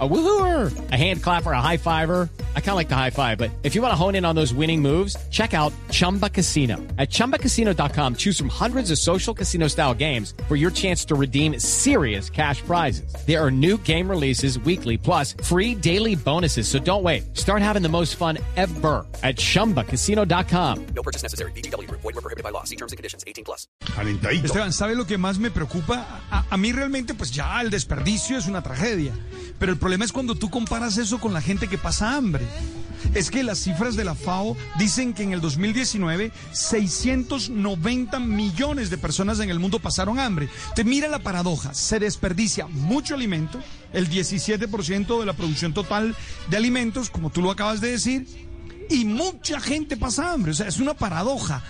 A woohooer, a hand clapper, a high fiver. I kind of like the high five, but if you want to hone in on those winning moves, check out Chumba Casino. At ChumbaCasino.com, choose from hundreds of social casino style games for your chance to redeem serious cash prizes. There are new game releases weekly, plus free daily bonuses. So don't wait. Start having the most fun ever at ChumbaCasino.com. No purchase necessary. BGW. Void were prohibited by law. See terms and conditions. 18 plus. Calentadito. Esteban, ¿sabe lo que más me preocupa? A, a mí realmente, pues ya el desperdicio es una tragedia. Pero el problema es cuando tú comparas eso con la gente que pasa hambre. Es que las cifras de la FAO dicen que en el 2019 690 millones de personas en el mundo pasaron hambre. Te mira la paradoja, se desperdicia mucho alimento, el 17% de la producción total de alimentos, como tú lo acabas de decir, y mucha gente pasa hambre. O sea, es una paradoja.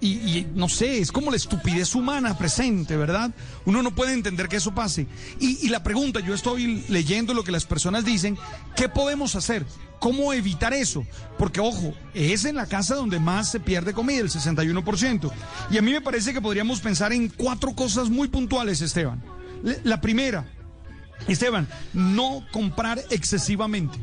Y, no sé, es como la estupidez humana presente, ¿verdad? Uno no puede entender que eso pase. Y, y la pregunta, yo estoy leyendo lo que las personas dicen, ¿qué podemos hacer? ¿Cómo evitar eso? Porque, ojo, es en la casa donde más se pierde comida, el 61%. Y a mí me parece que podríamos pensar en cuatro cosas muy puntuales, Esteban. La primera, Esteban, no comprar excesivamente.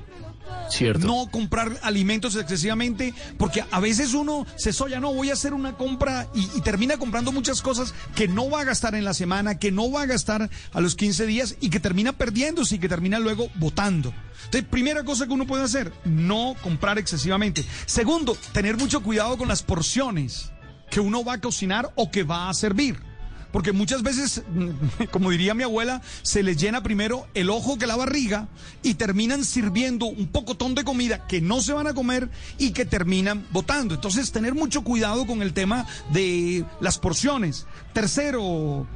No comprar alimentos excesivamente, porque a veces uno se soya, no, voy a hacer una compra y, y, termina comprando muchas cosas que no va a gastar en la semana, que no va a gastar a los 15 días y que termina perdiéndose y que termina luego votando. Entonces, primera cosa que uno puede hacer, no comprar excesivamente. Segundo, tener mucho cuidado con las porciones que uno va a cocinar o que va a servir porque muchas veces, como diría mi abuela, se les llena primero el ojo que la barriga y terminan sirviendo un pocotón de comida que no se van a comer y que terminan botando. Entonces, tener mucho cuidado con el tema de las porciones. Tercero,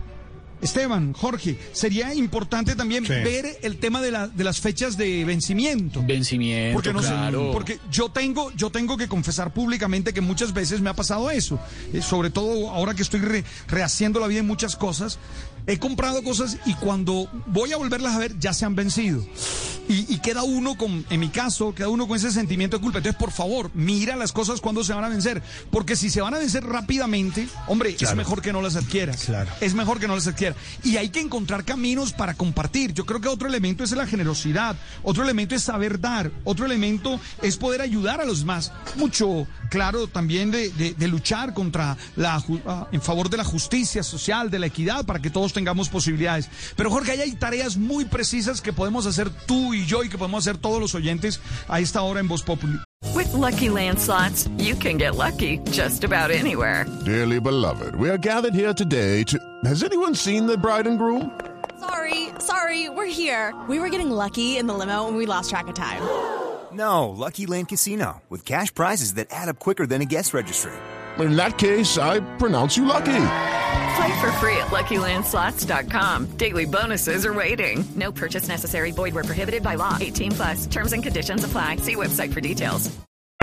Esteban, Jorge, sería importante también sí. ver el tema de, la, de, las fechas de vencimiento. Vencimiento, porque no claro. Sé, porque yo tengo, yo tengo que confesar públicamente que muchas veces me ha pasado eso. Eh, sobre todo ahora que estoy re, rehaciendo la vida en muchas cosas. He comprado cosas y cuando voy a volverlas a ver ya se han vencido. Y, y, queda uno con, en mi caso, queda uno con ese sentimiento de culpa. Entonces, por favor, mira las cosas cuando se van a vencer. Porque si se van a vencer rápidamente, hombre, claro. es mejor que no las adquieras. Claro. Es mejor que no las adquieras. Y hay que encontrar caminos para compartir. Yo creo que otro elemento es la generosidad. Otro elemento es saber dar. Otro elemento es poder ayudar a los demás. Mucho, claro, también de, de, de luchar contra la, uh, en favor de la justicia social, de la equidad, para que todos tengamos posibilidades. Pero Jorge, ahí hay tareas muy precisas que podemos hacer tú y yo y que podemos hacer todos los oyentes a esta hora en Voz Populi. With lucky landslots, you can get lucky just about anywhere. Dearly beloved, we are gathered here today to. Has anyone seen the bride and groom? Sorry, sorry, we're here. We were getting lucky in the limo and we lost track of time. No, Lucky Land Casino, with cash prizes that add up quicker than a guest registry. In that case, I pronounce you lucky. Play for free at LuckyLandSlots.com. Daily bonuses are waiting. No purchase necessary. Void were prohibited by law. 18 plus. Terms and conditions apply. See website for details.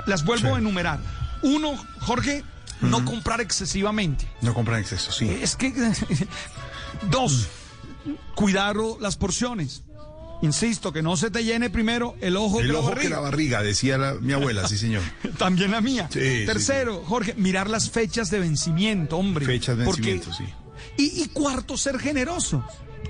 Las vuelvo sí. a enumerar. Uno, Jorge, uh -huh. no comprar excesivamente. No comprar en exceso, sí. Es que... Dos, cuidar las porciones. Insisto, que no se te llene primero el ojo, el que, ojo la que la barriga, decía la, mi abuela, sí señor. También la mía. Sí, Tercero, sí, sí. Jorge, mirar las fechas de vencimiento, hombre. Fechas de vencimiento, porque... sí. Y, y cuarto, ser generoso.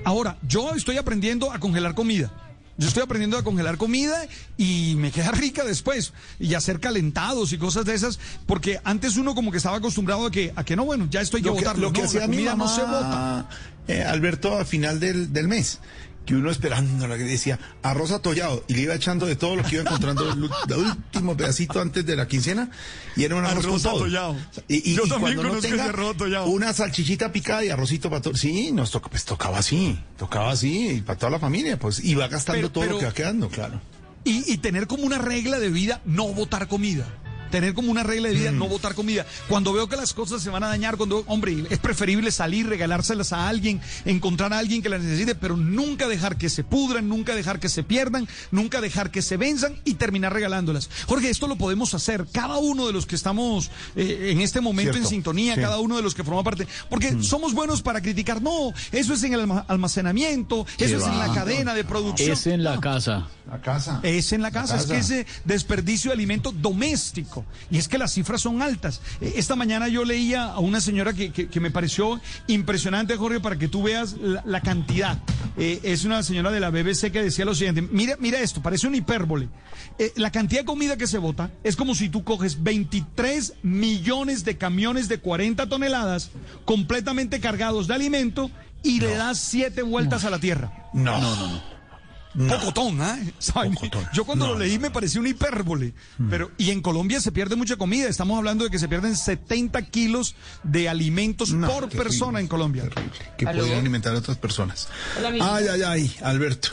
Ahora, yo estoy aprendiendo a congelar comida. Yo estoy aprendiendo a congelar comida y me queda rica después. Y hacer calentados y cosas de esas. Porque antes uno como que estaba acostumbrado a que, a que no, bueno, ya estoy que lo que, botarlo. Lo que no, hacía la comida mi mamá, no se bota. Eh, Alberto, a final del, del mes que uno esperando, que decía arroz atollado y le iba echando de todo lo que iba encontrando el, último pedacito antes de la quincena y era un arroz, arroz con todo. atollado. Y, y, Yo y también cuando no tenga arroz atollado. una salchichita picada y arrocito para todo. Sí, nos toca, pues tocaba así, tocaba así y para toda la familia, pues iba gastando pero, todo pero, lo que va quedando, claro. Y, y tener como una regla de vida no botar comida tener como una regla de vida, mm. no botar comida. Cuando veo que las cosas se van a dañar, cuando, hombre, es preferible salir, regalárselas a alguien, encontrar a alguien que las necesite, pero nunca dejar que se pudran, nunca dejar que se pierdan, nunca dejar que se venzan y terminar regalándolas. Jorge, esto lo podemos hacer cada uno de los que estamos eh, en este momento Cierto. en sintonía, Sí. cada uno de los que forma parte, porque Mm. somos buenos para criticar. No, eso es en el alma- almacenamiento, eso es en la cadena de producción. Es en la No. casa. La casa. Es en la casa, es que ese desperdicio de alimento doméstico. Y es que las cifras son altas. Eh, Esta mañana yo leía a una señora que, que- que me pareció impresionante, Jorge, para que tú veas la, la cantidad. Eh, es una señora de la BBC que decía lo siguiente, mira, mira esto, parece una hipérbole. Eh, la cantidad de comida que se bota es como si tú coges 23 millones de camiones de 40 toneladas completamente cargados de alimento y le das siete vueltas a la tierra. No, no, no. Pocotón, ¿ah? ¿Saben? Pocotón. Yo cuando No, lo leí no. me pareció una hipérbole. Pero, y en Colombia se pierde mucha comida. Estamos hablando de que se pierden 70 kilos de alimentos No, por terrible, persona en Colombia. terrible, que podrían alimentar a otras personas. Ay, ay, ay, Alberto.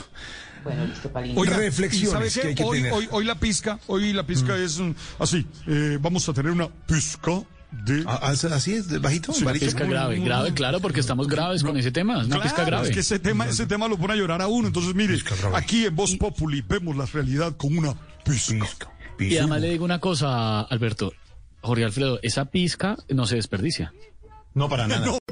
Oiga, Reflexiones ¿y sabe que qué? hay que hoy, tener. hoy, hoy la pizca, hoy la pizca es mm, así. eh, vamos a tener una pizca de... Ah, ¿Así es? ¿De bajito? Sí, ¿Bajito? Pizca grave, grave, claro, porque estamos graves con ese tema. Es una pizca Claro, grave. Es que ese tema, ese tema lo pone a llorar a uno. Entonces, mire, aquí en Voz Populi vemos la realidad con una pizca. Y además le digo una cosa, Alberto. Jorge Alfredo, esa pizca no se desperdicia. No, para nada.